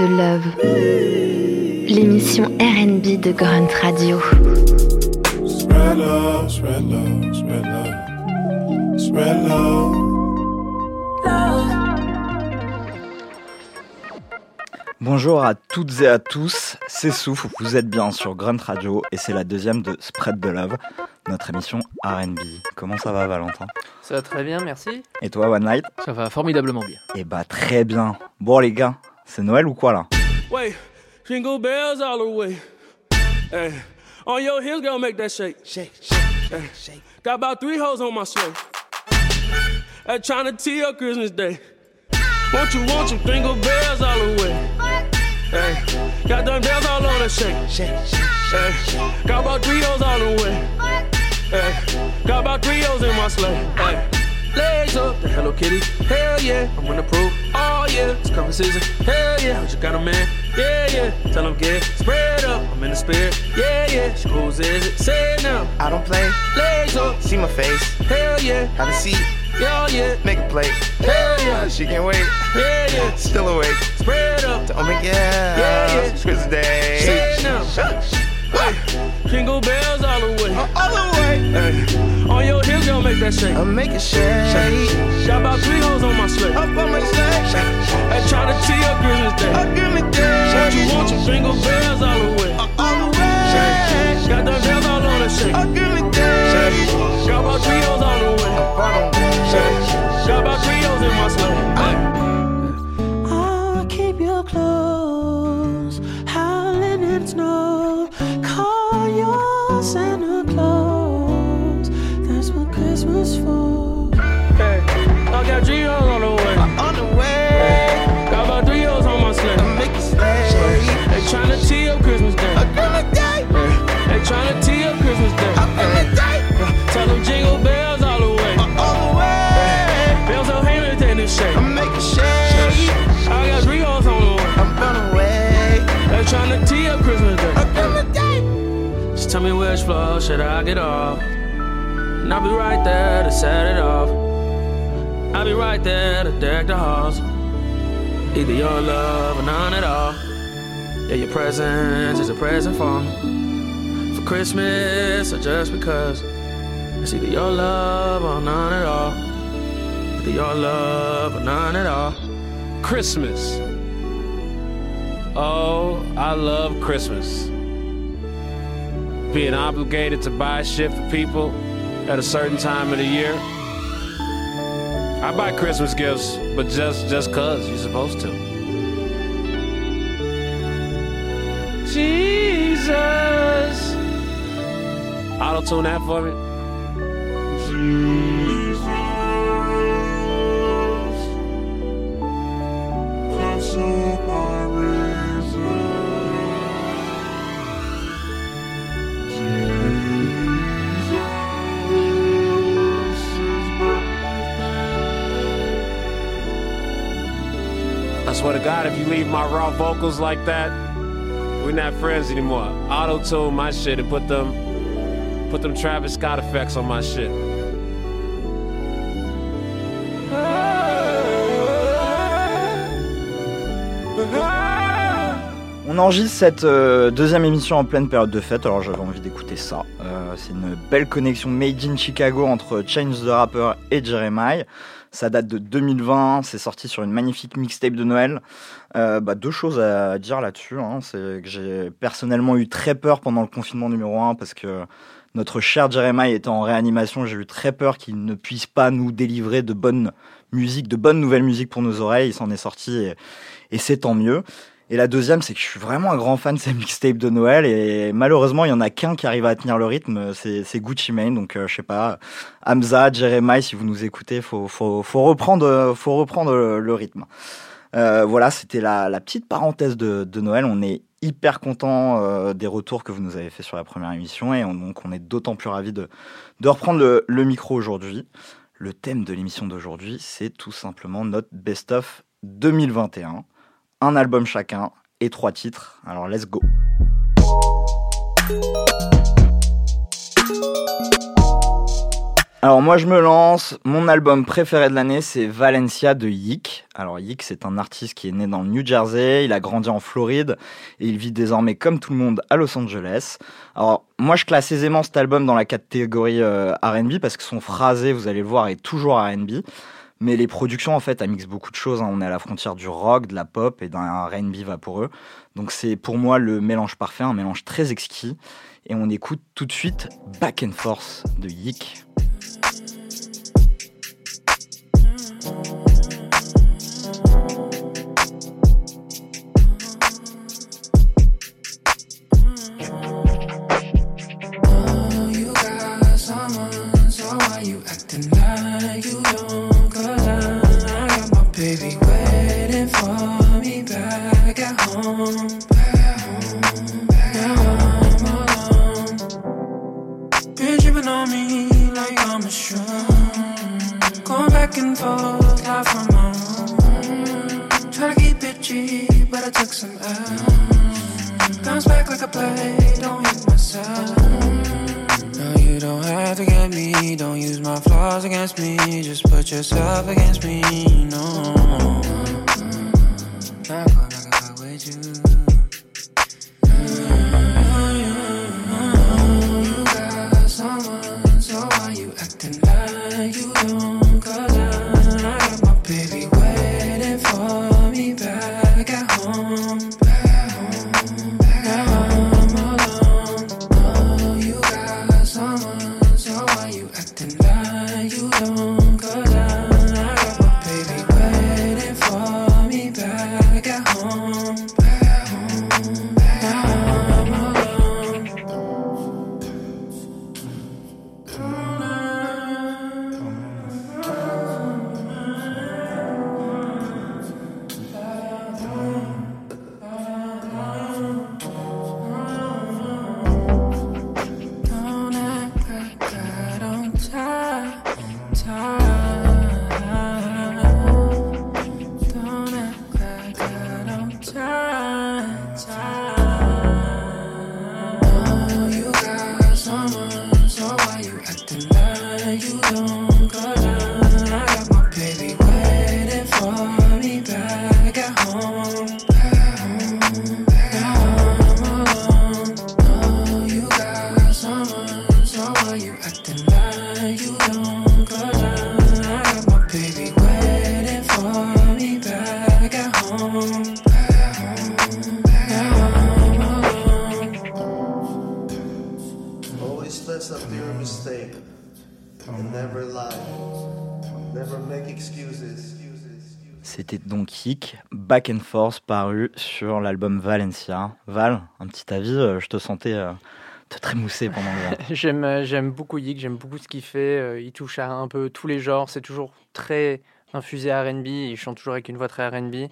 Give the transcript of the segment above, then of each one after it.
de Love, l'émission RB de Grunt Radio. Spread love, spread love, spread love, spread love. Bonjour à toutes et à tous, c'est Souf, vous êtes bien sur Grunt Radio et c'est la deuxième de Spread the Love, notre émission RB. Comment ça va Valentin? Ça va très bien, merci. Et toi One Night? Ça va formidablement bien. Eh bah très bien. Bon les gars, c'est Noël ou quoi là Wait, jingle bells all the way. Hey, on your heels, gonna make that shake. Shake, shake, hey. shake. Got about three hoes on my sleigh. Hey, trying to tee up Christmas Day. Won't you, want you, jingle bells all the way. Hey, got them bells all on the shake. Shake, shake, hey. Got about three hoes all the way. Hey, got about three hoes in my sleigh. Hey. Legs up, the Hello Kitty. Hell yeah, I'm gonna prove. Oh yeah, it's coming season. Hell yeah, what you got a man? Yeah, yeah. Tell him get spread up. I'm in the spirit. Yeah, yeah. Whose is it? Say it now. I don't play. Legs up. See my face. Hell yeah. Have a seat. Yeah, yeah. Make a plate. Hell yeah. She can't wait. Yeah, yeah. Still awake. Spread up. Oh my god. Yeah, yeah. Christmas Day. Say it now. Hey, jingle bells all the way. All the way. On your hips, gonna make that shake. Make it shake. Shake. Got about three hoes on my sleigh. Up on my sleigh. Hey, try to tee up Christmas Day. Oh, give me day. Won't you want your jingle bells all the way? Uh, all the way. Shake. Got them bells all on the shake. Oh, give me day. Shake. Got about three hoes should I get off. And I'll be right there to set it off. I'll be right there to deck the halls. Either your love or none at all. Yeah, your presence is a present for me. For Christmas or just because. It's either your love or none at all. Either your love or none at all. Christmas. Oh, I love Christmas. Being obligated to buy shit for people at a certain time of the year. I buy Christmas gifts, but just just cause you're supposed to. Jesus. Auto tune that for me. My raw vocals like that, not friends anymore. Auto my shit and put them, put them Travis Scott effects on my shit. On enregistre cette euh, deuxième émission en pleine période de fête, alors j'avais envie d'écouter ça. Euh, c'est une belle connexion made in Chicago entre Change the Rapper et Jeremiah. Ça date de 2020, c'est sorti sur une magnifique mixtape de Noël. Euh, bah, deux choses à dire là-dessus. Hein. C'est que j'ai personnellement eu très peur pendant le confinement numéro 1 parce que notre cher Jeremiah était en réanimation. J'ai eu très peur qu'il ne puisse pas nous délivrer de bonne musique, de bonnes nouvelles musiques pour nos oreilles. Il s'en est sorti et c'est tant mieux. Et la deuxième, c'est que je suis vraiment un grand fan de ces mixtapes de Noël et malheureusement, il y en a qu'un qui arrive à tenir le rythme, c'est Gucci Mane. Donc, euh, je sais pas, Hamza, Jeremiah, si vous nous écoutez, faut, faut, faut reprendre, faut reprendre le, rythme. Euh, voilà, c'était la, petite parenthèse de, Noël. On est hyper content euh, des retours que vous nous avez fait sur la première émission et on, donc on est d'autant plus ravis de, de reprendre le, le micro aujourd'hui. Le thème de l'émission d'aujourd'hui, c'est tout simplement notre best-of 2021 un album chacun et trois titres. Alors let's go. Alors moi je me lance, mon album préféré de l'année c'est Valencia de Yik. Alors Yik c'est un artiste qui est né dans le New Jersey, il a grandi en Floride et il vit désormais comme tout le monde à Los Angeles. Alors moi je classe aisément cet album dans la catégorie euh, R&B parce que son phrasé, vous allez le voir, est toujours R&B. Mais les productions en fait, elles mixent beaucoup de choses. hein. On est à la frontière du rock, de la pop et d'un R&B vaporeux. Donc c'est pour moi le mélange parfait, un mélange très exquis. Et on écoute tout de suite Back and Forth de Yik. Back and Forth, paru sur l'album Valencia. Val, un petit avis, euh, je te sentais euh, te trémousser pendant le... J'aime, euh, j'aime beaucoup Yik, j'aime beaucoup ce qu'il fait. Il touche à un peu tous les genres. C'est toujours très infusé à RB. Il chante toujours avec une voix très RB.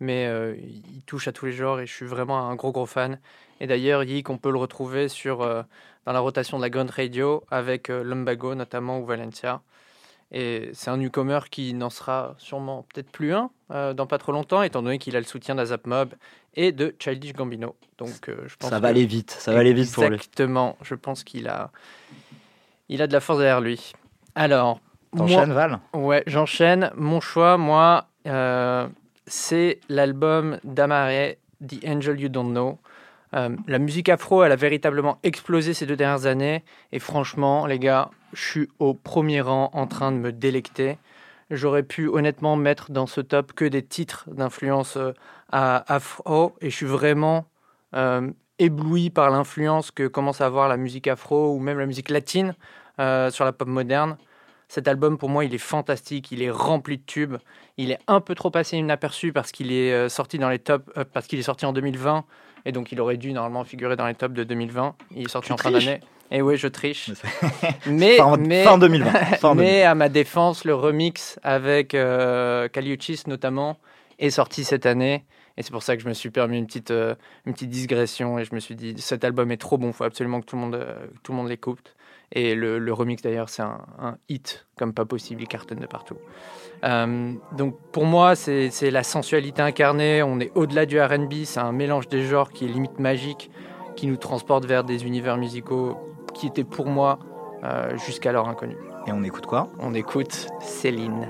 Mais euh, il touche à tous les genres et je suis vraiment un gros gros fan. Et d'ailleurs, Yik, on peut le retrouver sur, euh, dans la rotation de la Gun Radio avec euh, Lumbago notamment ou Valencia. Et c'est un newcomer qui n'en sera sûrement peut-être plus un euh, dans pas trop longtemps, étant donné qu'il a le soutien d'Azap Mob et de Childish Gambino. Donc, euh, je pense Ça va aller vite, ça va aller vite pour lui. Exactement. Je pense qu'il a, il a de la force derrière lui. Alors, T'enchaînes, Val? Ouais, j'enchaîne. Mon choix, moi, euh, c'est l'album d'Amare, The Angel You Don't Know. Euh, la musique afro, elle a véritablement explosé ces deux dernières années. Et franchement, les gars, je suis au premier rang en train de me délecter. J'aurais pu honnêtement mettre dans ce top que des titres d'influence euh, afro. Et je suis vraiment euh, ébloui par l'influence que commence à avoir la musique afro ou même la musique latine sur la pop moderne. Cet album, pour moi, il est fantastique, il est rempli de tubes. Il est un peu trop passé inaperçu parce qu'il est sorti dans les tops, parce qu'il est sorti en 2020 et donc il aurait dû normalement figurer dans les tops de 2020. Il est sorti Tu en fin d'année. Et oui, je triche. mais, Fin- mais, fin 2020, fin mais à ma défense, le remix avec euh, Kaliuchis notamment est sorti cette année. Et c'est pour ça que je me suis permis une petite, euh, une petite digression et je me suis dit cet album est trop bon, il faut absolument que tout le monde, euh, que tout le monde l'écoute. Et le, le remix d'ailleurs, c'est un, un hit comme pas possible, il cartonne de partout. Euh, donc pour moi, c'est c'est la sensualité incarnée, on est au-delà du RB, c'est un mélange des genres qui est limite magique, qui nous transporte vers des univers musicaux qui étaient pour moi euh, jusqu'alors inconnus. Et on écoute quoi? On écoute Céline.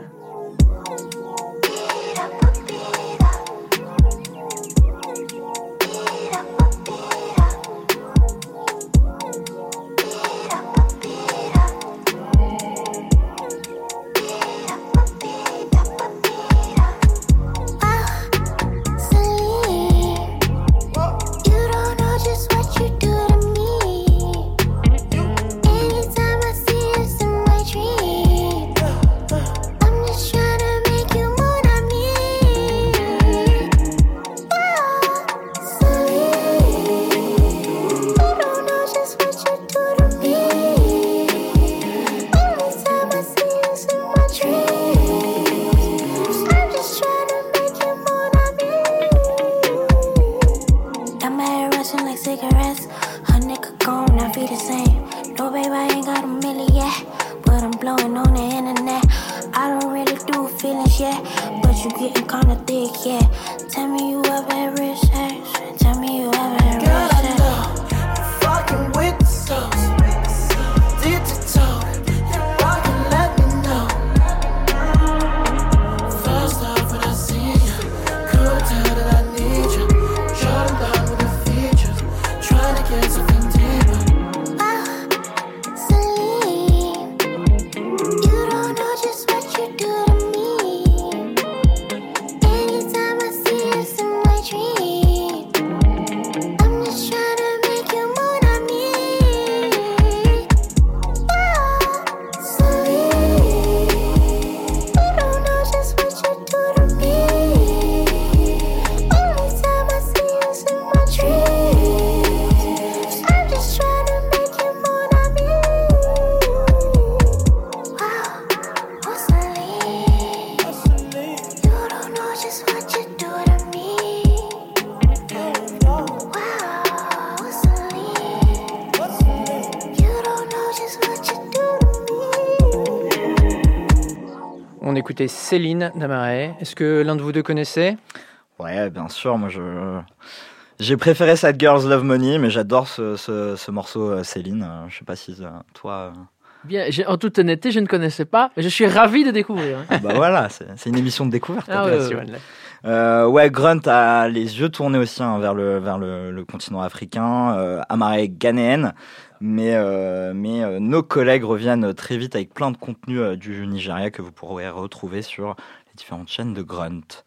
Céline Damaret. Est-ce que l'un de vous deux connaissait? Ouais, bien sûr, moi je. J'ai préféré Sad Girls Love Money, mais j'adore ce, ce- ce morceau euh, Céline. Euh, Je sais pas si euh, toi. Bien, j'ai- en toute honnêteté, je ne connaissais pas, mais je suis ravi de découvrir. hein. Bah voilà, c'est une émission de découverte. Ah ouais, ouais, ouais. Euh, ouais, Grunt a les yeux tournés aussi hein, vers le vers le, le continent africain, euh, Amaré ghanéenne, mais euh, mais euh, nos collègues reviennent très vite avec plein de contenus euh, du Nigeria que vous pourrez retrouver sur les différentes chaînes de Grunt.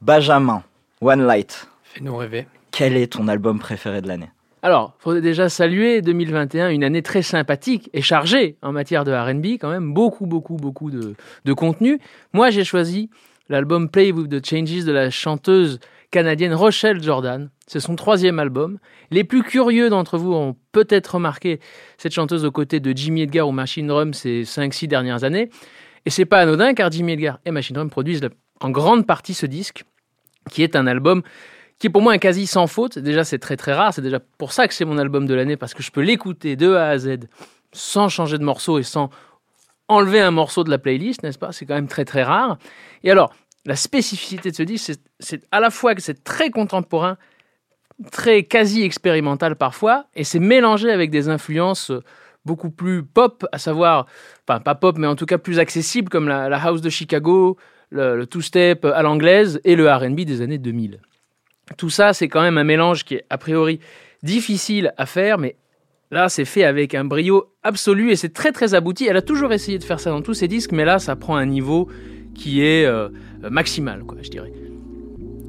Benjamin, One Light, Fais-nous rêver. quel est ton album préféré de l'année? Alors, faudrait déjà saluer 2021, une année très sympathique et chargée en matière de RB, quand même, beaucoup, beaucoup, beaucoup de, de contenu. Moi, j'ai choisi l'album Play with the Changes de la chanteuse canadienne Rochelle Jordan. C'est son troisième album. Les plus curieux d'entre vous ont peut-être remarqué cette chanteuse aux côtés de Jimmy Edgar ou Machine Drum ces 5-6 dernières années. Et c'est pas anodin car Jimmy Edgar et Machine Drum produisent en grande partie ce disque, qui est un album qui est pour moi un quasi sans faute. Déjà, c'est très très rare. C'est déjà pour ça que c'est mon album de l'année, parce que je peux l'écouter de A à Z sans changer de morceau et sans enlever un morceau de la playlist, n'est-ce pas? C'est quand même très très rare. Et alors, la spécificité de ce disque, c'est- à la fois que c'est très contemporain, très quasi expérimental parfois, et c'est mélangé avec des influences euh, beaucoup plus pop, à savoir, enfin pas pop, mais en tout cas plus accessible, comme la, house de Chicago, le, le two-step à l'anglaise et le RB des années 2000. Tout ça, c'est quand même un mélange qui est a priori difficile à faire, mais là, c'est fait avec un brio absolu et c'est très très abouti. Elle a toujours essayé de faire ça dans tous ses disques, mais là, ça prend un niveau qui est euh, maximal, quoi, je dirais.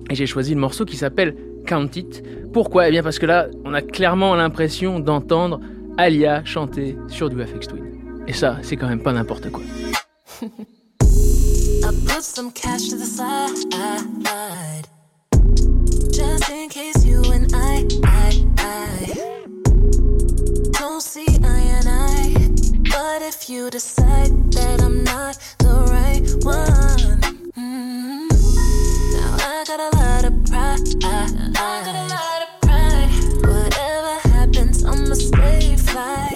Et j'ai choisi le morceau qui s'appelle Count It. Pourquoi? Eh bien parce que là, on a clairement l'impression d'entendre Alia chanter sur du FX Twin. Et ça, c'est quand même pas n'importe quoi. I put some cash to the side, just in case you and I, I, I don't see eye and eye. But if you decide that I'm not the right one, mm, now I got a lot of pride. I got a lot of pride. Whatever happens, I'ma stay fly.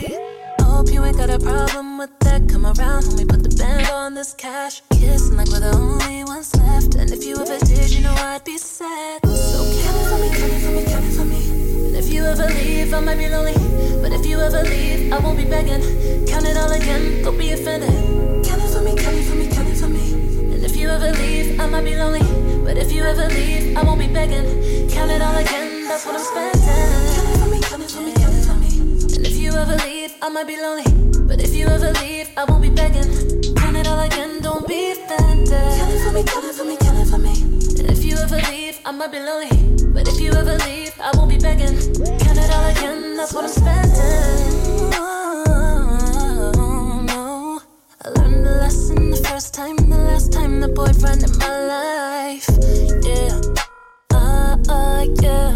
Hope you ain't got a problem with that. Come around, homie, put the band on this cash. Kissing like we're the only ones left. And if you ever did, you know I'd be sad. So count for me, count for me, count for me. And if you ever leave, I might be lonely. But if you ever leave, I won't be begging. Count it all again, don't be offended. Count it for me, count it for me, count it for me. And if you ever leave, I might be lonely. But if you ever leave, I won't be begging. Count it all again, that's what I'm spending. Count it for me, count it for me, count it for me. And if you ever leave, I might be lonely. But if you ever leave, I won't be begging. Count it all again, don't be offended. Count it for me, count it for me, count it for me. And if you ever leave, I might be lonely. But if you ever leave, I won't be begging. Count it all again, that's what I'm spending. The lesson the first time, the last time the boyfriend in my life. Yeah. Uh, uh, yeah.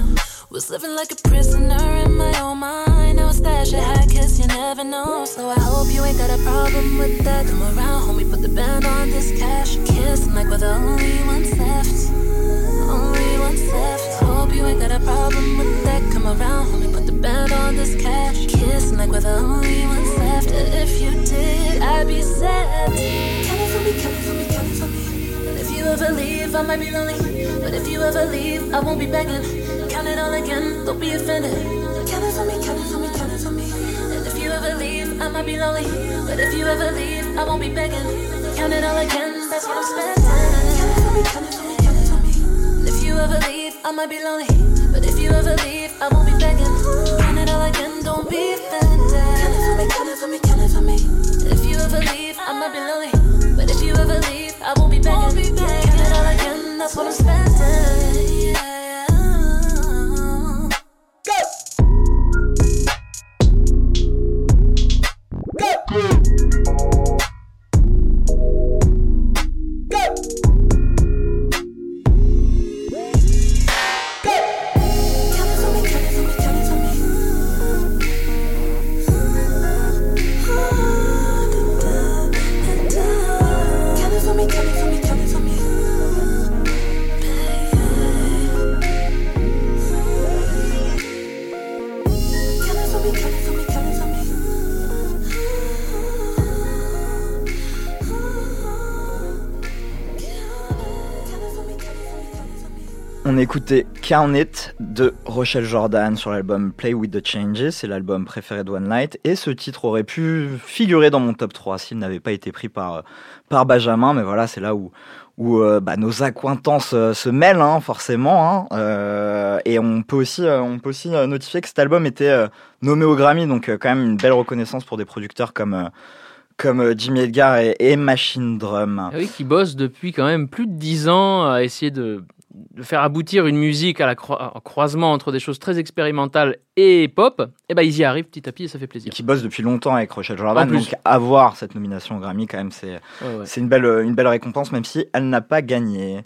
Was living like a prisoner in my own mind. I was stash your high cause you never know. So I hope you ain't got a problem with that. Come around, homie, put the band on this cash. Kissing like we're the only ones left. Only left. Hope you ain't got a problem with that. Come around, homie, put the band on this cash. Kissing like we're the only ones left. If you did, I'd be sad. It for me, it for me, it for me. And if you ever leave, I might be lonely. But if you ever leave, I won't be begging. Count it all again, don't be offended. It for me, it for me, it for me. And if you ever leave, I might be lonely. But if you ever leave, I won't be begging. Count it all again, that's what I'm spending. It for me, it for me, it for me. And if you ever leave, I might be lonely. But if you ever leave, I won't be begging. Count it all again, don't be offended. Count it for me, count it for me, count it for me. If you ever leave, I might be lonely. But if you ever leave, I won't be begging. Count it all again, that's what I'm spending. Yeah. On écoutait Count It de Rochelle Jordan sur l'album Play with the Changes, c'est l'album préféré de One Night, et ce titre aurait pu figurer dans mon top 3 s'il n'avait pas été pris par, par Benjamin, mais voilà, c'est là où, où euh, bah, nos accointances euh, se mêlent, hein, forcément, hein, euh, et on peut aussi, euh, on peut aussi notifier que cet album était nommé au Grammy, donc quand même une belle reconnaissance pour des producteurs comme, comme Jimmy Edgar et, Machine Drum. Ah oui, qui bosse depuis quand même plus de 10 ans à essayer de, de faire aboutir une musique à la croi- en croisement entre des choses très expérimentales et pop. Et ben ils y arrivent petit à petit et ça fait plaisir. qui bosse depuis longtemps avec Rochelle Jordan. Donc avoir cette nomination au Grammy, quand même, c'est ouais. une belle, une belle récompense, même si elle n'a pas gagné.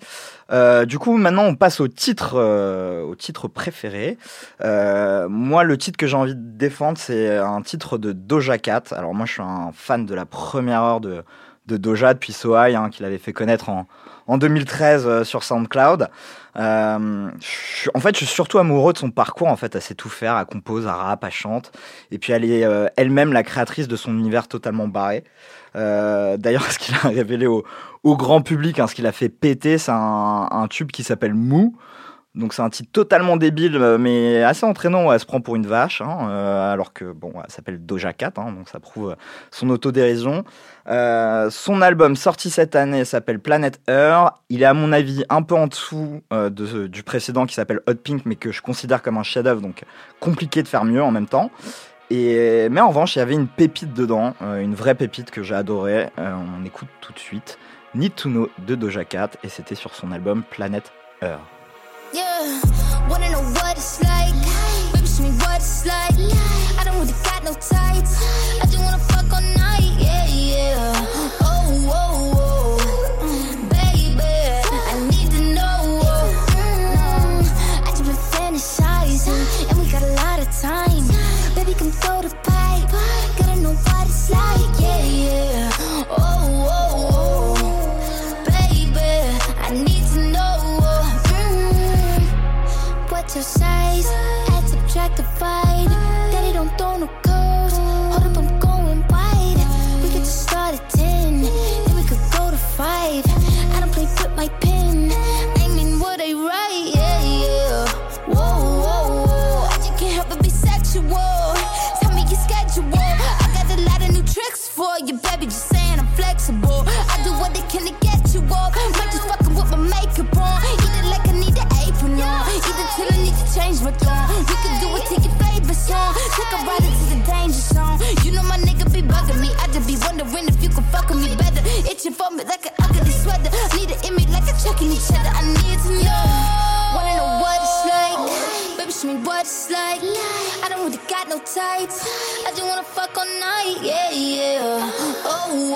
Euh, du coup, maintenant, on passe au titre, euh, au titre préféré. Euh, moi, le titre que j'ai envie de défendre, c'est un titre de Doja Cat. Alors moi, je suis un fan de la première heure de, de Doja depuis So High, hein, qu'il avait fait connaître en, en 2013 euh, sur SoundCloud. Euh, en fait, je suis surtout amoureux de son parcours. En fait, elle sait tout faire, elle compose, elle rappe, elle chante. Et puis, elle est euh, elle-même la créatrice de son univers totalement barré. Euh, D'ailleurs, ce qu'il a révélé au, grand public, hein, ce qu'il a fait péter, c'est un tube qui s'appelle Mou. Donc c'est un titre totalement débile, euh, mais assez entraînant. Elle se prend pour une vache, hein, euh, alors que bon, elle s'appelle Doja Cat, hein, donc ça prouve euh, son autodérision. Son album sorti cette année s'appelle Planet Earth. Il est à mon avis un peu en dessous de, du précédent qui s'appelle Hot Pink, mais que je considère comme un chef-d'œuvre, donc compliqué de faire mieux en même temps. Et, mais en revanche, il y avait une pépite dedans, une vraie pépite que j'ai adorée. On écoute tout de suite Need to Know de Doja Cat, et c'était sur son album Planet Earth. Yeah, wanna know what it's like? Baby, show me what it's like. I don't really got no tights. for you, baby. Just saying I'm flexible. I do what I can to get you off. Might just fucking with my makeup on. Eat it like I need an apron on. Eat it till I need to change my thong. You can do it, take your favorite song. Take a ride into the danger zone. You know my nigga be bugging me. I just be wondering if you can fuck with me better. Itching for me like an ugly sweater. Need it in me like a chuck in each other. I need to know. Wanna know what it's like. I don't really got no tights. I just wanna fuck all night, yeah, yeah. Oh,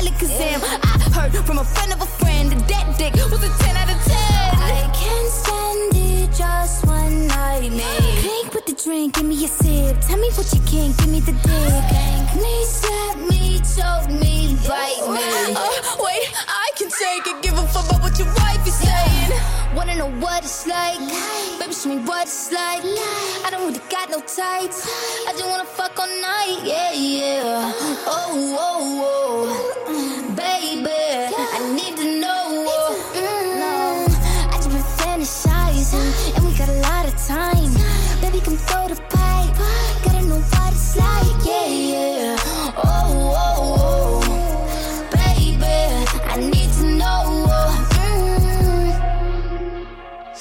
Alakazam. I heard from a friend of a friend that that dick was a 10 out of 10. I can't stand it, just one night, man. Clink with the drink, give me a sip. Tell me what you can, give me the dick. Thank me, slap me, choke me, bite me. Uh, wait, I can take it. Give a fuck about what your wife is saying. Wanna know what it's like? Baby, show me what it's like. I don't really got no tights. I just wanna fuck all night, yeah, yeah. Oh, oh, oh.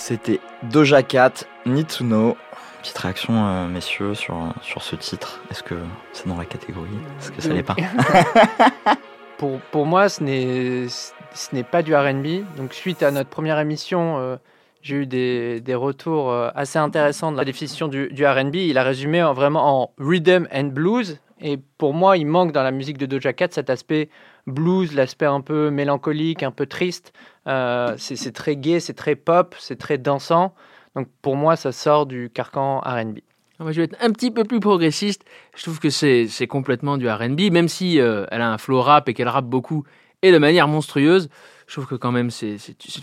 C'était Doja Cat, Know. Petite réaction, euh, messieurs, sur, sur ce titre. Est-ce que c'est dans la catégorie? Est-ce que ça l'est pas? Pour, pour moi, ce n'est, ce n'est pas du RB. Donc, suite à notre première émission, euh, j'ai eu des, des retours euh, assez intéressants de la définition du, du RB. Il a résumé en- vraiment en rhythm and blues. Et pour moi, il manque dans la musique de Doja Cat cet aspect blues, l'aspect un peu mélancolique, un peu triste. Euh, c'est, très gai, c'est très pop, c'est très dansant. Donc, pour moi, ça sort du carcan RB. Ah, je vais être un petit peu plus progressiste. Je trouve que c'est complètement du R&B, même si euh, elle a un flow rap et qu'elle rappe beaucoup et de manière monstrueuse. Je trouve que quand même c'est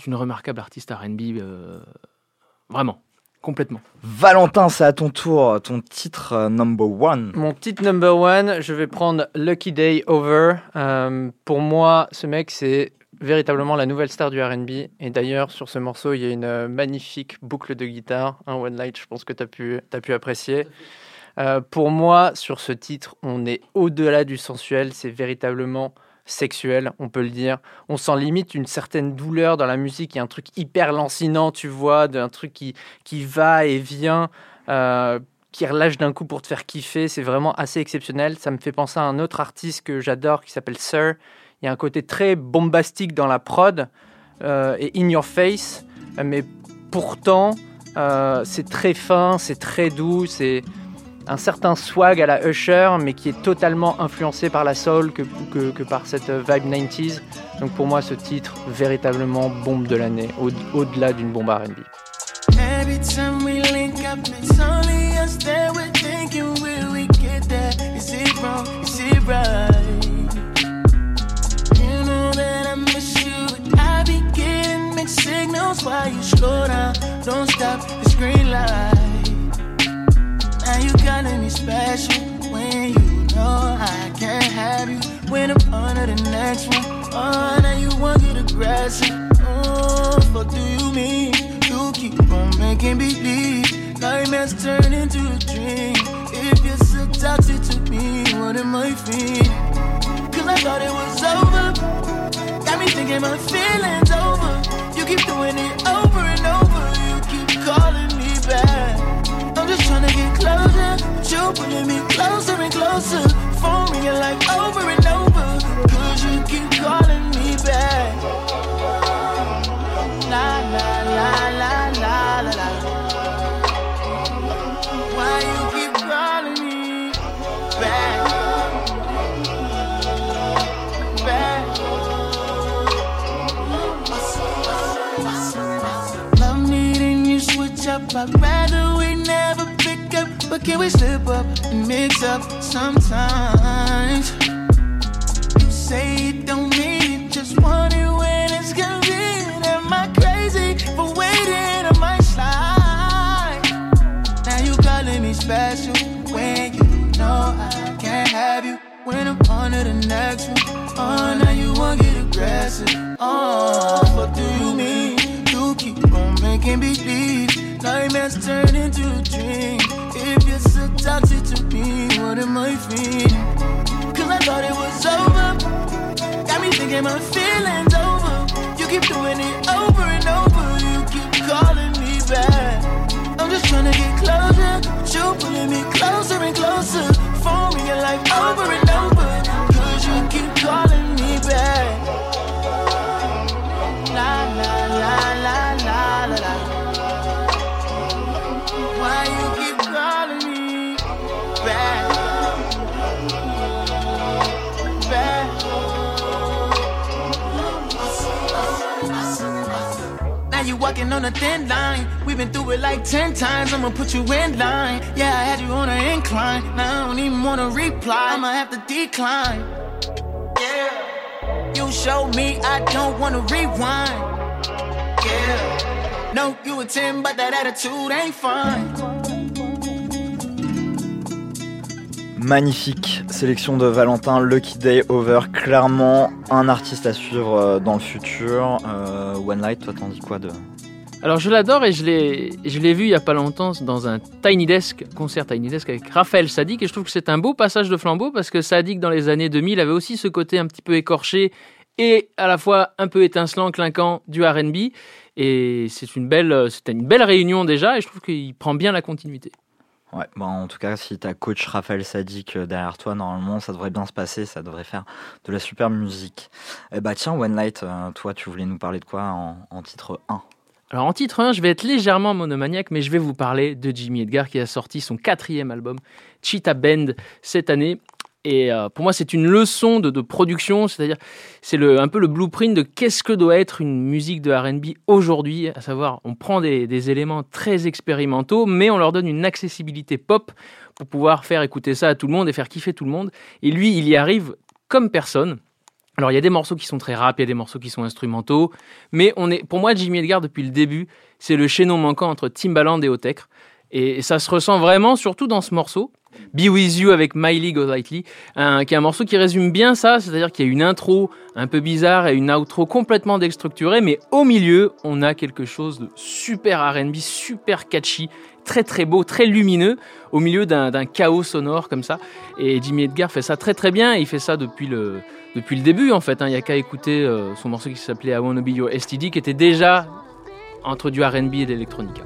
une remarquable artiste R&B, euh, vraiment, complètement. Valentin, c'est à ton tour, ton titre euh, number one. Mon titre number one, je vais prendre Lucky Day Over. Euh, pour moi, ce mec, c'est véritablement la nouvelle star du RB. Et d'ailleurs, sur ce morceau, il y a une euh, magnifique boucle de guitare, un one light, je pense que tu as pu, t'as pu apprécier. Euh, pour moi, sur ce titre, on est au-delà du sensuel, c'est véritablement sexuel, on peut le dire. On sent limite une certaine douleur dans la musique, il y a un truc hyper lancinant, tu vois, d'un truc qui, qui va et vient, euh, qui relâche d'un coup pour te faire kiffer, c'est vraiment assez exceptionnel. Ça me fait penser à un autre artiste que j'adore qui s'appelle Sir. Il y a un côté très bombastique dans la prod euh, et in your face, mais pourtant euh, c'est très fin, c'est très doux, c'est un certain swag à la Usher, mais qui est totalement influencé par la soul que, par cette vibe 90s. Donc pour moi, ce titre, véritablement bombe de l'année, au- au-delà d'une bombe R&B. Now you calling me special when you know I can't have you. When I'm under the next one, oh, now you want to get aggressive. Oh, fuck do you mean? You keep on making believe nightmares turn into a dream. If you're so toxic to me, what am I feeling? Cause I thought it was over. Got me thinking my feelings over. You keep doing it over and over. You keep calling me back. I'm just trying to get closer. You pulling me closer and closer. Phone ringing like over and over. Cause you keep calling me back. La la la la la la la. Why you keep calling me back? Back. Love needing you switch up. I'd rather but can we slip up and mix up sometimes? You say it don't mean it, just want it when it's convenient. Am I crazy for waiting? I might slide. Now you calling me special when you know I can't have you. When I'm on to the next one, oh, now you wanna get aggressive. Oh, what do you mean? You keep on making me believe nightmares turn into a dream. If you're so toxic to me, what am I feeling? Cause I thought it was over. Got me thinking my feelings over. You keep doing it over and over. You keep calling me back. I'm just trying to get closer. But you pulling me closer and closer. Me, your life over and over. Cause you keep calling me back. Walking on a thin line. We've been through it like ten times. I'ma put you in line. Yeah, I had you on an incline. Now I don't even wanna reply. I'ma have to decline. Yeah. You showed me I don't wanna rewind. Yeah. No, you a 10, but that attitude ain't fine. Magnifique sélection de Valentin, Lucky Day Over, clairement un artiste à suivre euh, dans le futur. Euh, One Light, toi t'en dis quoi de? Alors je l'adore et je l'ai, vu il y a pas longtemps dans un Tiny Desk, concert Tiny Desk avec Raphaël Sadik et je trouve que c'est un beau passage de flambeau parce que Sadik dans les années 2000 avait aussi ce côté un petit peu écorché et à la fois un peu étincelant, clinquant du R&B et c'est une belle, c'était une belle réunion déjà et je trouve qu'il prend bien la continuité. Ouais, bon, en tout cas, si t'as coach Raphaël Sadik euh, derrière toi, normalement, ça devrait bien se passer, ça devrait faire de la super musique. Eh bah tiens, One Light, euh, toi, tu voulais nous parler de quoi en, en titre 1 Alors en titre 1, je vais être légèrement monomaniaque, mais je vais vous parler de Jimmy Edgar qui a sorti son quatrième album, Cheetah Bend, cette année. Et euh, pour moi, c'est une leçon de, production, c'est-à-dire c'est un peu le blueprint de qu'est-ce que doit être une musique de RB aujourd'hui, à savoir on prend des, éléments très expérimentaux, mais on leur donne une accessibilité pop pour pouvoir faire écouter ça à tout le monde et faire kiffer tout le monde. Et lui, il y arrive comme personne. Alors il y a des morceaux qui sont très rap, il y a des morceaux qui sont instrumentaux, mais on est, pour moi, Jimmy Edgar depuis le début, c'est le chaînon manquant entre Timbaland et Otekre. Et ça se ressent vraiment, surtout dans ce morceau. Be With You avec Miley Golightly, un, qui est un morceau qui résume bien ça, c'est-à-dire qu'il y a une intro un peu bizarre et une outro complètement déstructurée, mais au milieu, on a quelque chose de super R&B, super catchy, très très beau, très lumineux, au milieu d'un chaos sonore comme ça. Et Jimmy Edgar fait ça très très bien, il fait ça depuis le, depuis le début en fait. hein. Il n'y a qu'à écouter euh, son morceau qui s'appelait I Wanna Be Your STD, qui était déjà entre du R&B et de l'électronica.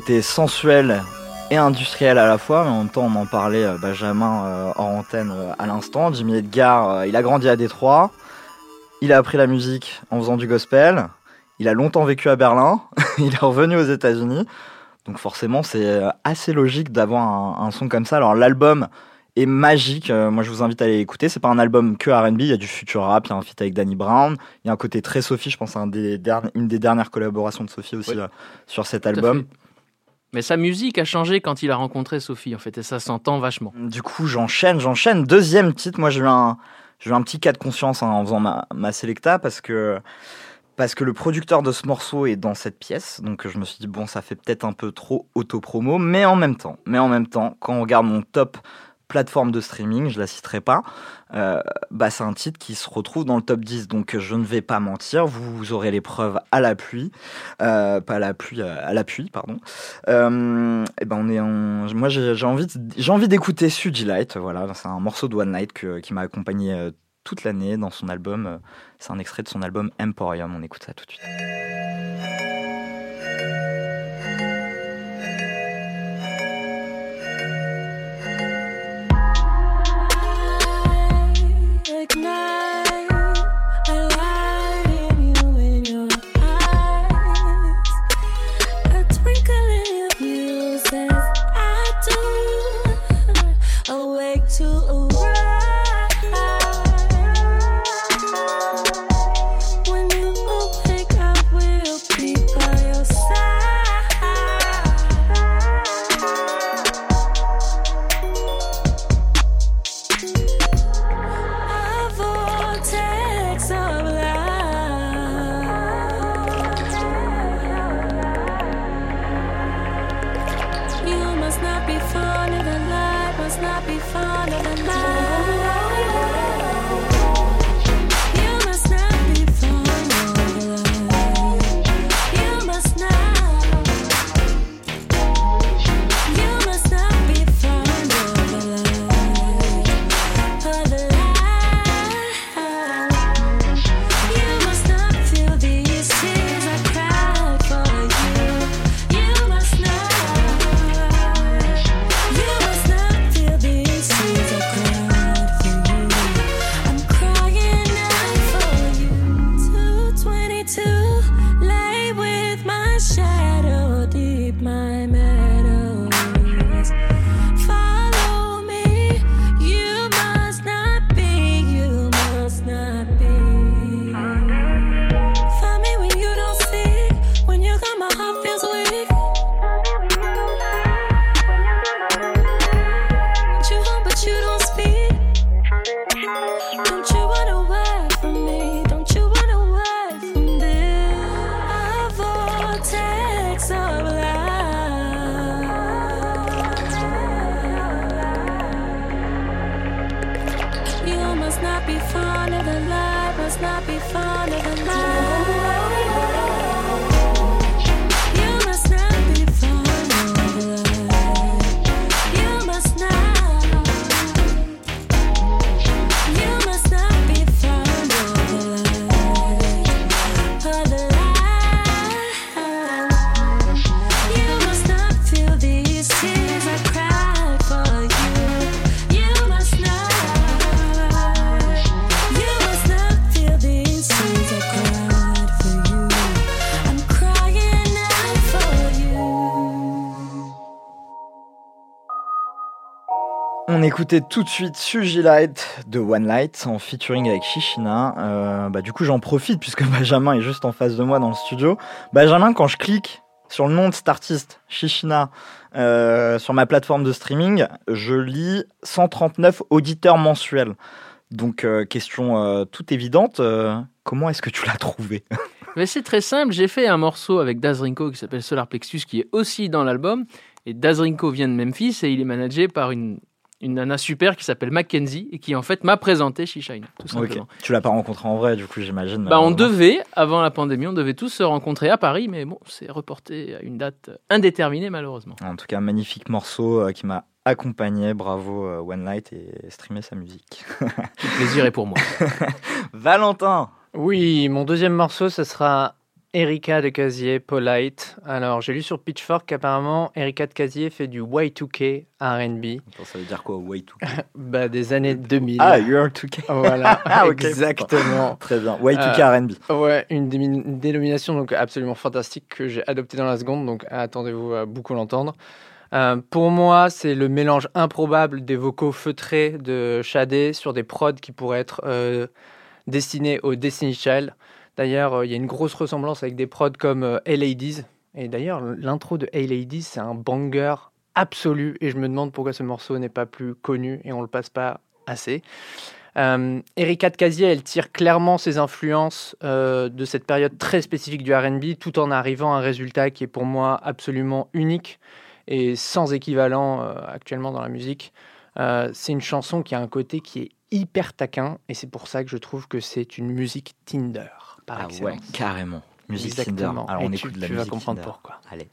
Côté sensuel et industriel à la fois, mais en même temps on en parlait euh, Benjamin euh, hors antenne euh, à l'instant. Jimmy Edgar, euh, il a grandi à Détroit, il a appris la musique en faisant du gospel, il a longtemps vécu à Berlin, il est revenu aux États-Unis, donc forcément c'est assez logique d'avoir un, un son comme ça. Alors l'album est magique, moi je vous invite à aller l'écouter, c'est pas un album que R&B, il y a du future rap, il y a un feat avec Danny Brown, il y a un côté très Sophie, je pense à un des derni- une des dernières collaborations de Sophie aussi Oui. sur cet Tout à album. fait. Mais sa musique a changé quand il a rencontré Sophie, en fait, et ça s'entend vachement. Du coup, j'enchaîne, j'enchaîne. Deuxième titre, moi j'ai eu un, un petit cas de conscience hein, en faisant ma, ma selecta parce que, parce que le producteur de ce morceau est dans cette pièce. Donc je me suis dit, bon, ça fait peut-être un peu trop auto-promo, mais en même temps, mais en même temps, quand on regarde mon top plateforme de streaming, je la citerai pas, euh, bah, c'est un titre qui se retrouve dans le top 10. Donc je ne vais pas mentir, vous aurez les preuves à la pluie, euh, pas à la pluie, euh, à l'appui, pardon. Euh, et ben on est. Moi j'ai envie, j'ai envie d'écouter Suji voilà, c'est un morceau de One Night que- qui m'a accompagné toute l'année dans son album. C'est un extrait de son album Emporium, on écoute ça tout de suite. Must not be fond of the light. Must not be fond of the light. On écoutait tout de suite Suji Light de One Light en featuring avec Shishina. Euh, bah, du coup, j'en profite puisque Benjamin est juste en face de moi dans le studio. Benjamin, quand je clique sur le nom de cet artiste, Shishina, euh, sur ma plateforme de streaming, je lis 139 auditeurs mensuels. Donc, euh, question toute évidente, comment est-ce que tu l'as trouvé? Mais c'est très simple, j'ai fait un morceau avec Dazrinko qui s'appelle Solar Plexus qui est aussi dans l'album. Et Dazrinko vient de Memphis et il est managé par une, une nana super qui s'appelle Mackenzie et qui en fait m'a présenté Shishine, tout simplement. Tu l'as pas rencontré en vrai, du coup, j'imagine. Bah, on devait, avant la pandémie, on devait tous se rencontrer à Paris, mais bon, c'est reporté à une date indéterminée malheureusement. En tout cas, magnifique morceau euh, qui m'a accompagné. Bravo euh, One Light et streamer sa musique. Le plaisir est pour moi. Valentin Oui, mon deuxième morceau, ce sera Erika de Casier, Polite. Alors, j'ai lu sur Pitchfork qu'apparemment, Erika de Casier fait du Y2K R&B. Ça veut dire quoi, way to bah, des années 2000. Ah, You're 2K. Voilà, Ah, ok. exactement. Très bien. Y2K Euh, R&B. Ouais, une dénomination donc absolument fantastique que j'ai adoptée dans la seconde, donc attendez-vous à beaucoup l'entendre. Euh, pour moi, c'est le mélange improbable des vocaux feutrés de Shadé sur des prods qui pourraient être euh, destinés au Destiny Child. D'ailleurs, euh, il y a une grosse ressemblance avec des prods comme euh, Hey Ladies. Et d'ailleurs, l'intro de Hey Ladies, c'est un banger absolu. Et je me demande pourquoi ce morceau n'est pas plus connu et on le passe pas assez. Euh, Erika de Casier, elle tire clairement ses influences euh, de cette période très spécifique du RB, tout en arrivant à un résultat qui est pour moi absolument unique et sans équivalent euh, actuellement dans la musique. Euh, c'est une chanson qui a un côté qui est hyper taquin, et c'est pour ça que je trouve que c'est une musique Tinder. Par Ah excellence. ouais, carrément. Musique Tinder. Exactement. Alors Et on tu- écoute de la tu vas musique comprendre Tinder. pourquoi. Allez.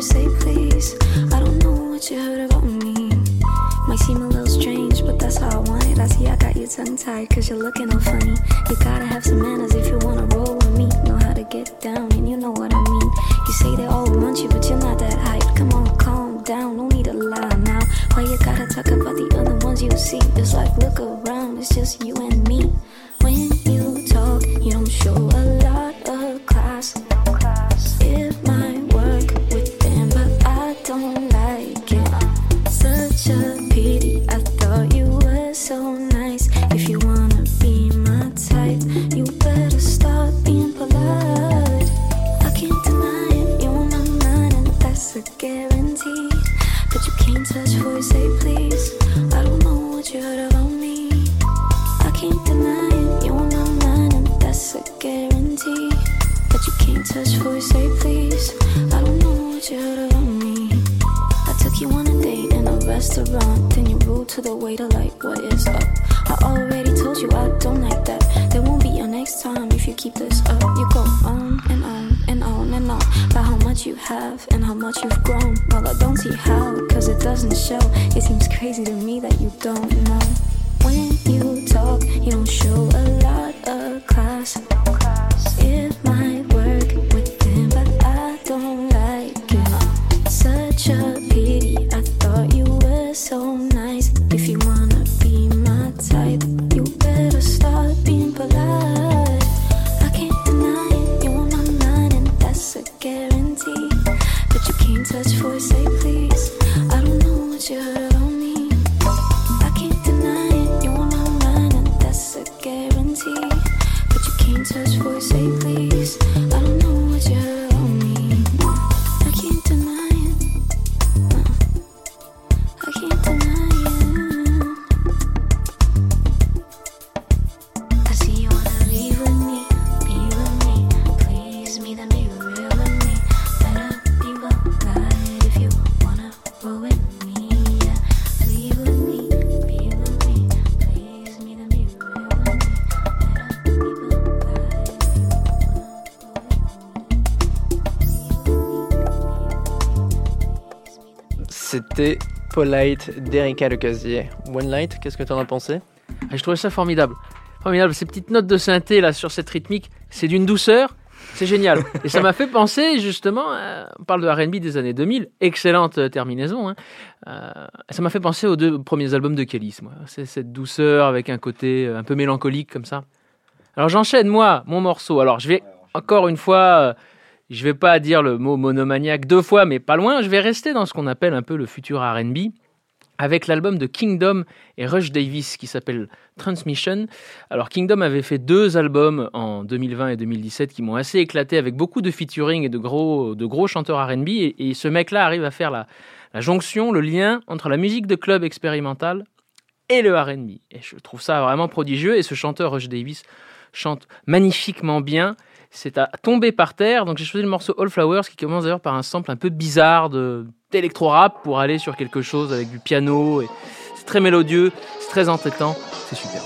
You say please. I don't know what you heard about me. Might seem a little strange, but that's how I want it. I see I got you tongue tied, cause you're looking all funny. You gotta have some manners if you wanna roll with me. Know how to get down, and you know what I mean. You say they all want you, but you're not that hype. Come on, calm down, no need to lie now. Why you gotta talk about the other ones you see? It's like, look around, it's just you and me. When you talk, you don't show a lot of class. C'était Polite d'Erika Le Casier. One Light, qu'est-ce que tu en as pensé? Ah, Je trouvais ça formidable. Formidable. Ces petites notes de synthé là sur cette rythmique, c'est d'une douceur. C'est génial. Et ça m'a fait penser justement, euh, on parle de RB des années 2000, excellente euh, terminaison. hein. Euh, ça m'a fait penser aux deux premiers albums de Kelly. moi. C'est cette douceur avec un côté euh, un peu mélancolique comme ça. Alors j'enchaîne moi mon morceau. Alors je vais encore une fois, je vais pas dire le mot monomaniaque deux fois, mais pas loin. Je vais rester dans ce qu'on appelle un peu le futur RB avec l'album de Kingdom et Rush Davis qui s'appelle Transmission. Alors Kingdom avait fait deux albums en 2020 et 2017 qui m'ont assez éclaté avec beaucoup de featuring et de gros, de gros chanteurs R&B et, ce mec-là arrive à faire la, la jonction, le lien entre la musique de club expérimentale et le R&B. Et je trouve ça vraiment prodigieux. Et ce chanteur Rush Davis chante magnifiquement bien. C'est à tomber par terre. Donc j'ai choisi le morceau All Flowers qui commence d'ailleurs par un sample un peu bizarre d'électro-rap pour aller sur quelque chose avec du piano. Et c'est très mélodieux, c'est très entêtant, c'est super.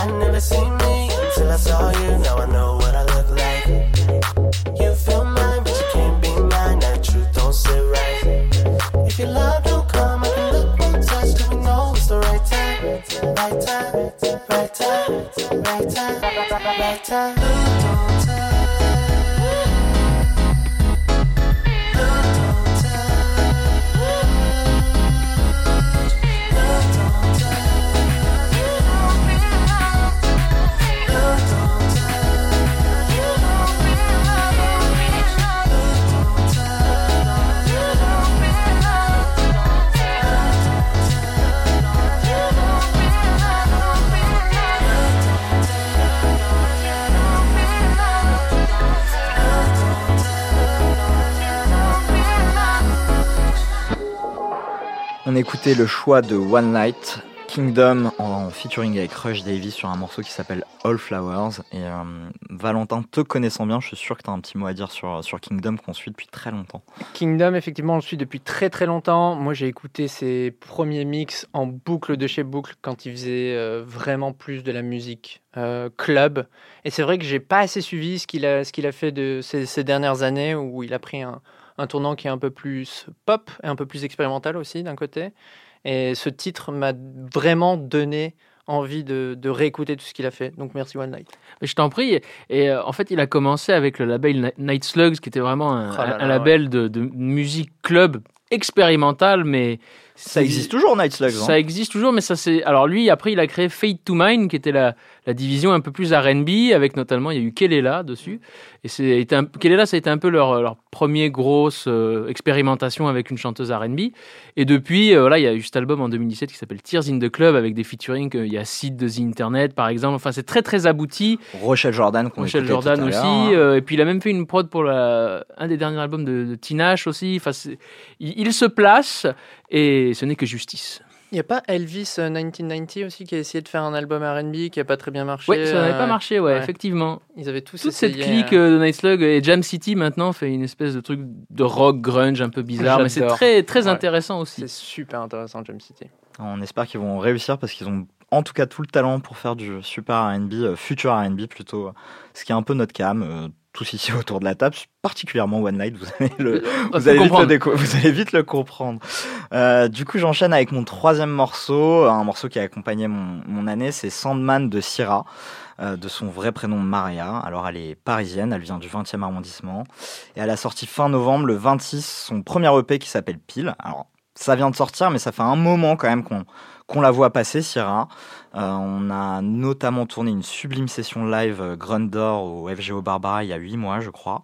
I never seen me until I saw you. Now I know what I look like. You feel mine, but you can't be mine. That truth don't sit right. If your love don't come, I can touch till we know it's the right time. Right time, right time, right time, right time. Look, don't On écoutait le choix de One Night, Kingdom en featuring avec Rush Davis sur un morceau qui s'appelle All Flowers. Et euh, Valentin, te connaissant bien, je suis sûr que tu as un petit mot à dire sur, sur Kingdom qu'on suit depuis très longtemps. Kingdom, effectivement, on le suit depuis très très longtemps. Moi, j'ai écouté ses premiers mix en boucle de chez boucle quand il faisait euh, vraiment plus de la musique euh, club. Et c'est vrai que j'ai pas assez suivi ce qu'il a, a fait de ces, ces dernières années où il a pris un, un tournant qui est un peu plus pop et un peu plus expérimental aussi d'un côté. Et ce titre m'a vraiment donné envie de, de réécouter tout ce qu'il a fait. Donc merci One Night. Mais je t'en prie. Et euh, en fait, il a commencé avec le label Ni- Night Slugs, qui était vraiment un, Oh là un là, label de, de musique club expérimentale, mais Ça existe toujours, Night Slugs. hein. Ça existe toujours, mais ça c'est. Alors lui, après, il a créé Fade to Mine, qui était la, la division un peu plus R&B, avec notamment, il y a eu Kelela dessus. Et c'est Kelela, ça a été un peu leur, leur première grosse euh, expérimentation avec une chanteuse R&B. Et depuis, euh, voilà, il y a eu cet album en 2017 qui s'appelle Tears in the Club, avec des featuring. euh, Il y a Sid de The Internet, par exemple. Enfin, c'est très très abouti. Rochelle Jordan, qu'on Rochelle Jordan tout à aussi. hein. euh, et puis il a même fait une prod pour la, un des derniers albums de, de Tinashe aussi. Enfin, il se place et ce n'est que justice. Il n'y a pas Elvis euh, 1990 aussi qui a essayé de faire un album R&B qui n'a pas très bien marché Ouais, ça n'avait euh, pas marché, ouais, effectivement. Ils avaient tous Toute cette essayé, clique euh, euh, de Night Slug et Jam City maintenant fait une espèce de truc de rock grunge un peu bizarre, mais c'est très très Ouais. intéressant aussi. C'est super intéressant, Jam City. On espère qu'ils vont réussir parce qu'ils ont en tout cas tout le talent pour faire du super R&B, euh, futur R&B plutôt, euh, ce qui est un peu notre cam. Tous ici autour de la table, particulièrement One Night, vous allez, le, allez, vite, vous allez vite le comprendre. Euh, du coup, j'enchaîne avec mon troisième morceau, un morceau qui a accompagné mon, mon année, c'est Sandman de Syrah, euh, de son vrai prénom Maria. Alors, elle est parisienne, elle vient du 20e arrondissement, et elle a sorti fin novembre, le 26, son premier EP qui s'appelle Pile. Alors, ça vient de sortir, mais ça fait un moment quand même qu'on qu'on la voit passer, Syrah. Euh, on a notamment tourné une sublime session live euh, Grundor au FGO Barbara il y a 8 mois, je crois.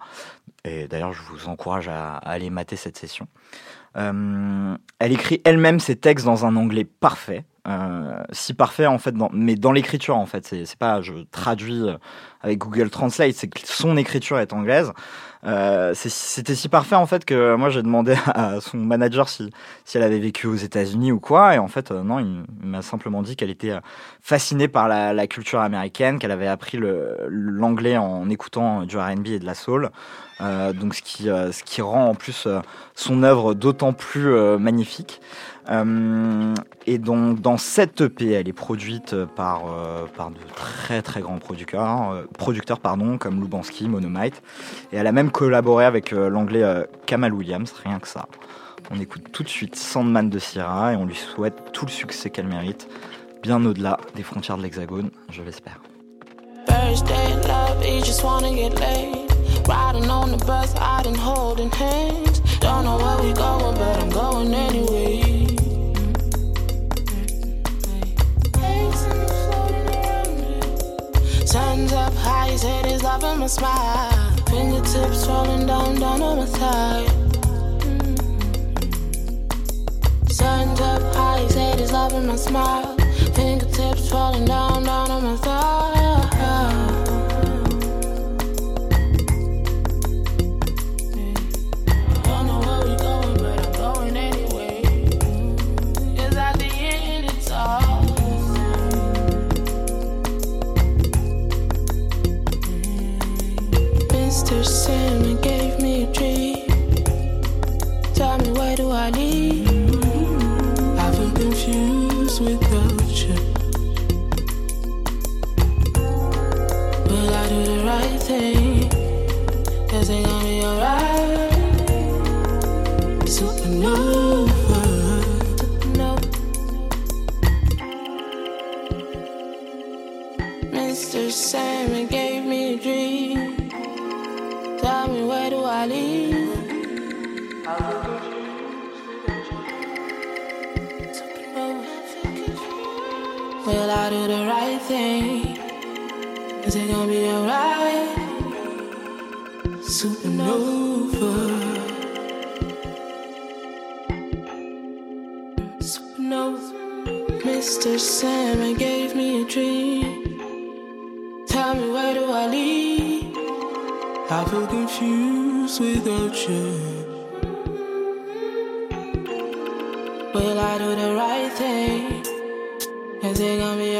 Et d'ailleurs, je vous encourage à, à aller mater cette session. Euh, elle écrit elle-même ses textes dans un anglais parfait. Euh, si parfait en fait, dans, mais dans l'écriture en fait, c'est pas je traduis euh, avec Google Translate, c'est que son écriture est anglaise. Euh, C'était si parfait en fait que moi j'ai demandé à son manager si, si elle avait vécu aux États-Unis ou quoi, et en fait euh, non, il, m'a simplement dit qu'elle était fascinée par la, la culture américaine, qu'elle avait appris l'anglais en écoutant du R&B et de la soul. Donc ce qui, ce qui rend en plus son œuvre d'autant plus magnifique. Euh, et donc dans cette EP, elle est produite par, euh, par de très très grands producteurs, euh, producteurs pardon, comme Lubansky, Monomite. Et elle a même collaboré avec euh, l'anglais euh, Kamal Williams, rien que ça. On écoute tout de suite Sandman de Syrah et on lui souhaite tout le succès qu'elle mérite, bien au-delà des frontières de l'Hexagone, je l'espère. Sun's up high, his head is loving my smile. Fingertips rolling down, down on my thigh. Mm. Sun's up high, his head is loving my smile. Fingertips falling down, down on my thigh. I lead? I feel confused without you. Will I do the right thing? Cause it gonna be alright. Supernova. Supernova. Mr. Sandman gave me a dream. Tell me where do I lead? I do the right thing? Is it gonna be alright? Supernova. Supernova. Mr. Sandman gave me a dream. Tell me where do I lead? I feel confused without you. Will I do the? they got me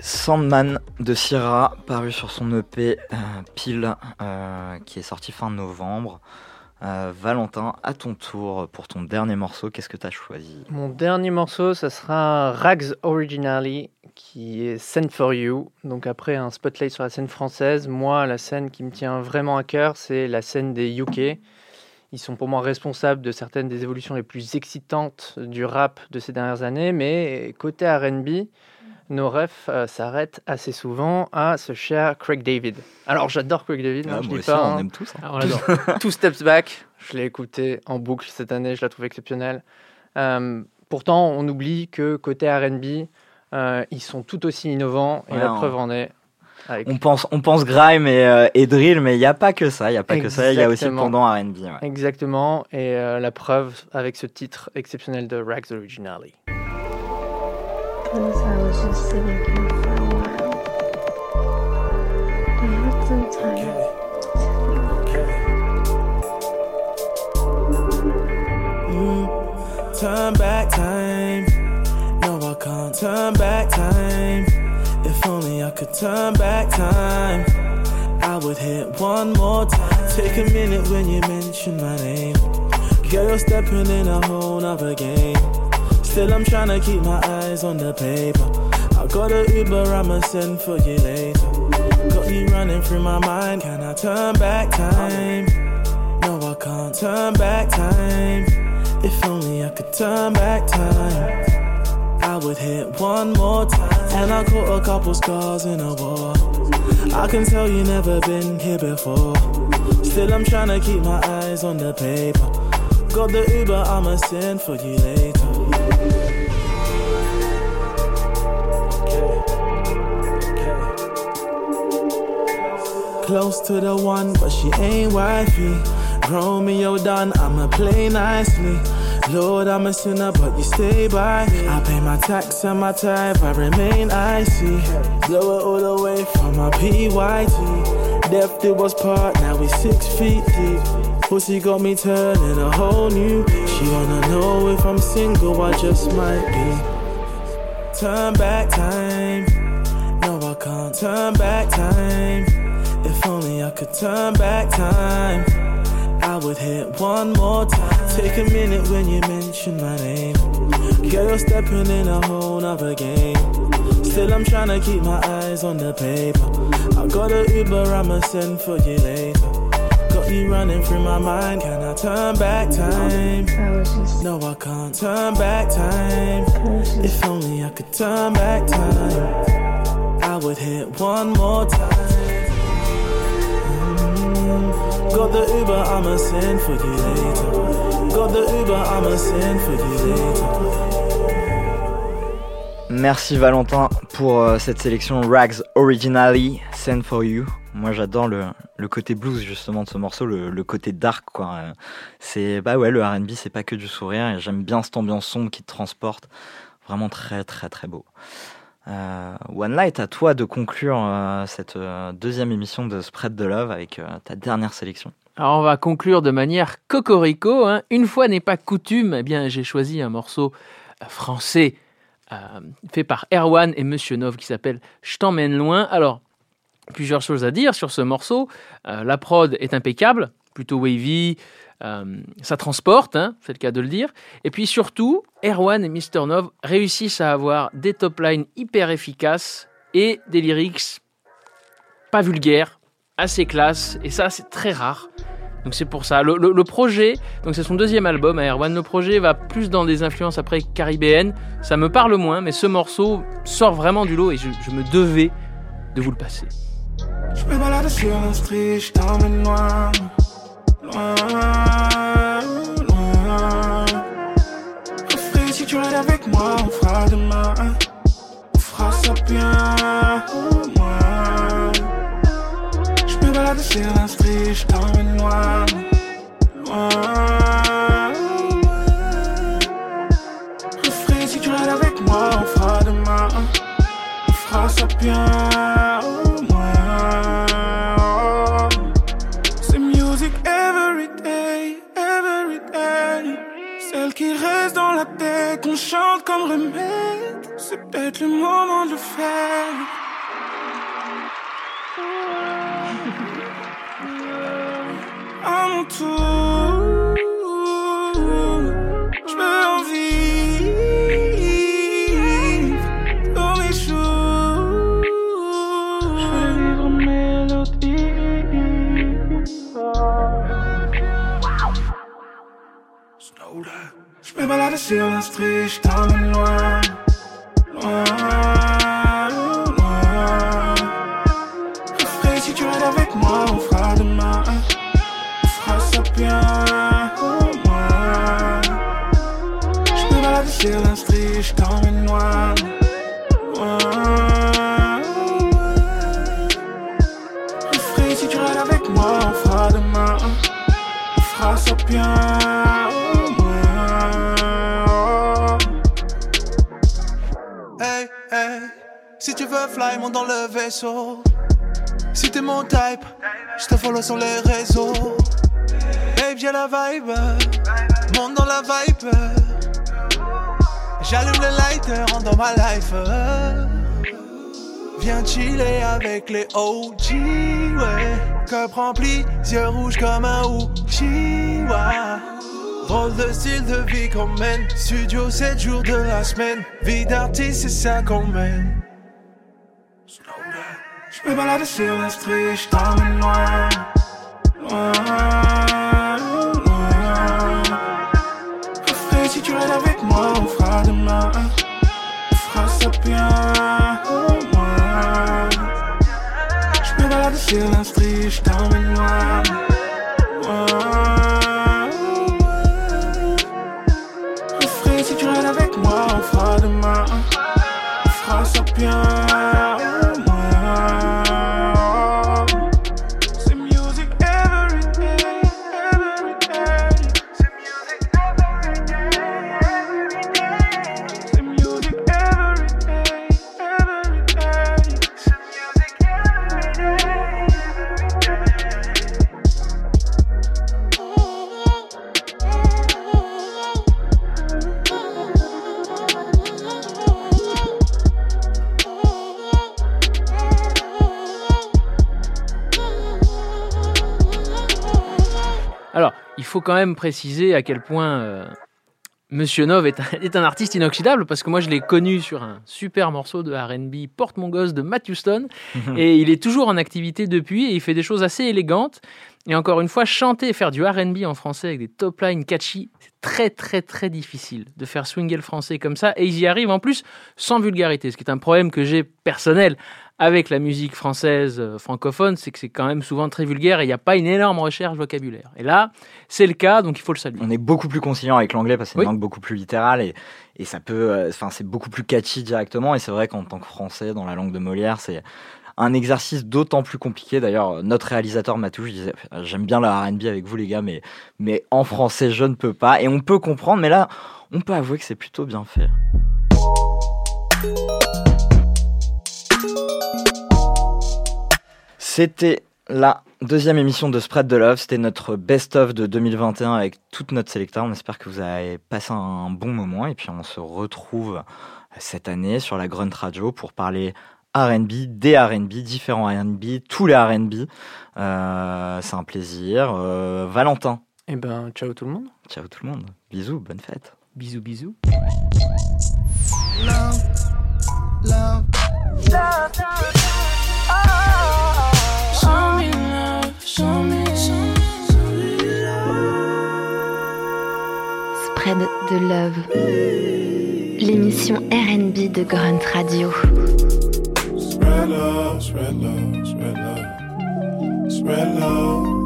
Sandman de Syrah, paru sur son EP euh, Pile, euh, qui est sorti fin novembre. Euh, Valentin, à ton tour pour ton dernier morceau, qu'est-ce que tu as choisi? Mon dernier morceau, ça sera Rags Originally, qui est Scène for You. Donc après un spotlight sur la scène française, moi, la scène qui me tient vraiment à cœur, c'est la scène des UK. Ils sont pour moi responsables de certaines des évolutions les plus excitantes du rap de ces dernières années, mais côté RB, nos refs euh, s'arrêtent assez souvent à ce cher Craig David. Alors j'adore Craig David, Ah, hein, je moi dis aussi, pas. on hein. aime tous, hein. Ah, on l'adore. Two Steps Back, je l'ai écouté en boucle cette année, je la trouve exceptionnelle. Euh, pourtant, on oublie que côté RB, euh, ils sont tout aussi innovants, et Ouais, la on- preuve en est. Avec On pense, on pense grime et, euh, et drill, mais il n'y a pas que ça. Il y a pas que ça. Il y a aussi le pendant R&B. ouais. Exactement, et euh, la preuve avec ce titre exceptionnel de Rags Originally. I was just sitting here for a while. You have some time? Turn back time. No, I can't turn back time. If only I could turn back time. I would hit one more time. Take a minute when you mention my name. Girl, you're stepping in a whole nother game. Still, I'm trying to keep my eyes on the paper. I got a Uber, I'ma send for you later. Got you running through my mind. Can I turn back time? No, I can't turn back time. If only I could turn back time. I would hit one more time. And I caught a couple scars in a war. I can tell you never been here before. Still, I'm trying to keep my eyes on the paper. Got the Uber, I'ma send for you later. Close to the one, but she ain't wifey. Romeo done, I'ma play nicely. Lord, I'm a sinner, but you stay by. me. I pay my tax and my tithe, I remain icy. Blow it all the way from my PYT. Depth it was part, now we six feet deep. Pussy got me turning a whole new. She wanna know if I'm single, I just might be. Turn back time. No, I can't turn back time. If only I could turn back time. I would hit one more time. Take a minute when you mention my name. Girl, you're stepping in a whole nother game. Still, I'm trying to keep my eyes on the paper. I got a Uber, I'ma send for you later. Got you running through my mind. Can I turn back time? No, I can't turn back time. If only I could turn back time. I would hit one more time. Merci Valentin pour euh, cette sélection Rags Originally Send for You. Moi j'adore le, côté blues justement de ce morceau, le, côté dark quoi. C'est bah ouais le R&B c'est pas que du sourire et j'aime bien cette ambiance sombre qui te transporte. Vraiment très très très beau. Euh, One Light, à toi de conclure euh, cette euh, deuxième émission de Spread the Love avec ta dernière sélection. Alors on va conclure de manière cocorico. hein. Une fois n'est pas coutume, eh bien j'ai choisi un morceau français fait par Erwan et Monsieur Nov qui s'appelle Je t'emmène loin. Alors plusieurs choses à dire sur ce morceau. La prod est impeccable, plutôt wavy. euh, ça transporte, hein, c'est le cas de le dire. Et puis surtout, Erwan et Mr. Nov réussissent à avoir des top lines hyper efficaces et des lyrics pas vulgaires, assez classe, et ça c'est très rare. Donc c'est pour ça. Le, projet, donc c'est son deuxième album à Erwan. Le projet va plus dans des influences après caribéennes. Ça me parle moins, mais ce morceau sort vraiment du lot et je, me devais de vous le passer. Je me balade sur un je t'emmène loin, loin, loin. Refrain, si tu rêves avec moi, on fera demain, on fera ça bien, au moins. Je me balade sur un street, je t'emmène loin, loin. Refrain, si tu rêves avec moi, on fera demain, on fera ça bien, chante comme remède. C'est peut-être le moment de le faire. À mon tour, Je me balade sur la street, je t'emmène loin, loin, loin. Je ferai si tu restes avec moi, on fera demain, on fera ça bien, au moins. Je me balade sur la street, je t'emmène loin, loin, ferai si tu restes avec moi, on fera demain, on fera ça bien, tu veux fly, monte dans le vaisseau. Si t'es mon type, je te follow sur les réseaux. Babe, j'ai la vibe, monte dans la vibe. J'allume le lighter, rentre dans ma life. Viens chiller avec les OG, ouais. Cup rempli, yeux rouges comme un Uchiwa. Drôle de style de vie qu'on mène. Studio 7 jours de la semaine. Vie d'artiste, c'est ça qu'on mène. Je me balade sur la street, je t'emmène loin, loin, loin. Ferai si tu restes avec moi, on fera demain, on fera ça bien, moins. Je me balade sur la street, je t'emmène loin, loin, loin. Ferai si tu restes avec moi, on fera demain, on fera ça bien, Alors, il faut quand même préciser à quel point euh, Monsieur Nov est un, est un artiste inoxydable, parce que moi je l'ai connu sur un super morceau de RB, Porte mon gosse de Matthew Stone, et il est toujours en activité depuis, et il fait des choses assez élégantes. Et encore une fois, chanter et faire du RB en français avec des top lines catchy, c'est très très très difficile de faire swinger le français comme ça, et ils y arrivent en plus sans vulgarité, ce qui est un problème que j'ai personnel avec la musique française euh, francophone, c'est que c'est quand même souvent très vulgaire et il n'y a pas une énorme recherche vocabulaire. Et là, c'est le cas, donc il faut le saluer. On est beaucoup plus conciliant avec l'anglais parce que c'est Oui. une langue beaucoup plus littérale et, et ça peut, euh, c'est beaucoup plus catchy directement. Et c'est vrai qu'en tant que français, dans la langue de Molière, c'est un exercice d'autant plus compliqué. D'ailleurs, notre réalisateur Matouche disait J'aime bien la RB avec vous, les gars, mais, mais en français, je ne peux pas. Et on peut comprendre, mais là, on peut avouer que c'est plutôt bien fait. C'était la deuxième émission de Spread the Love. C'était notre best-of de 2021 avec toute notre sélecta. On espère que vous avez passé un bon moment. Et puis, on se retrouve cette année sur la Grunt Radio pour parler RB, des RB, différents RB, tous les RB. Euh, C'est un plaisir. Euh, Valentin. Eh ben, ciao tout le monde. Ciao tout le monde. Bisous, bonne fête. Bisous, bisous. Love, love, love, Spread de Love. L'émission RB de Grunt Radio. Spread love, spread love, spread love, spread love.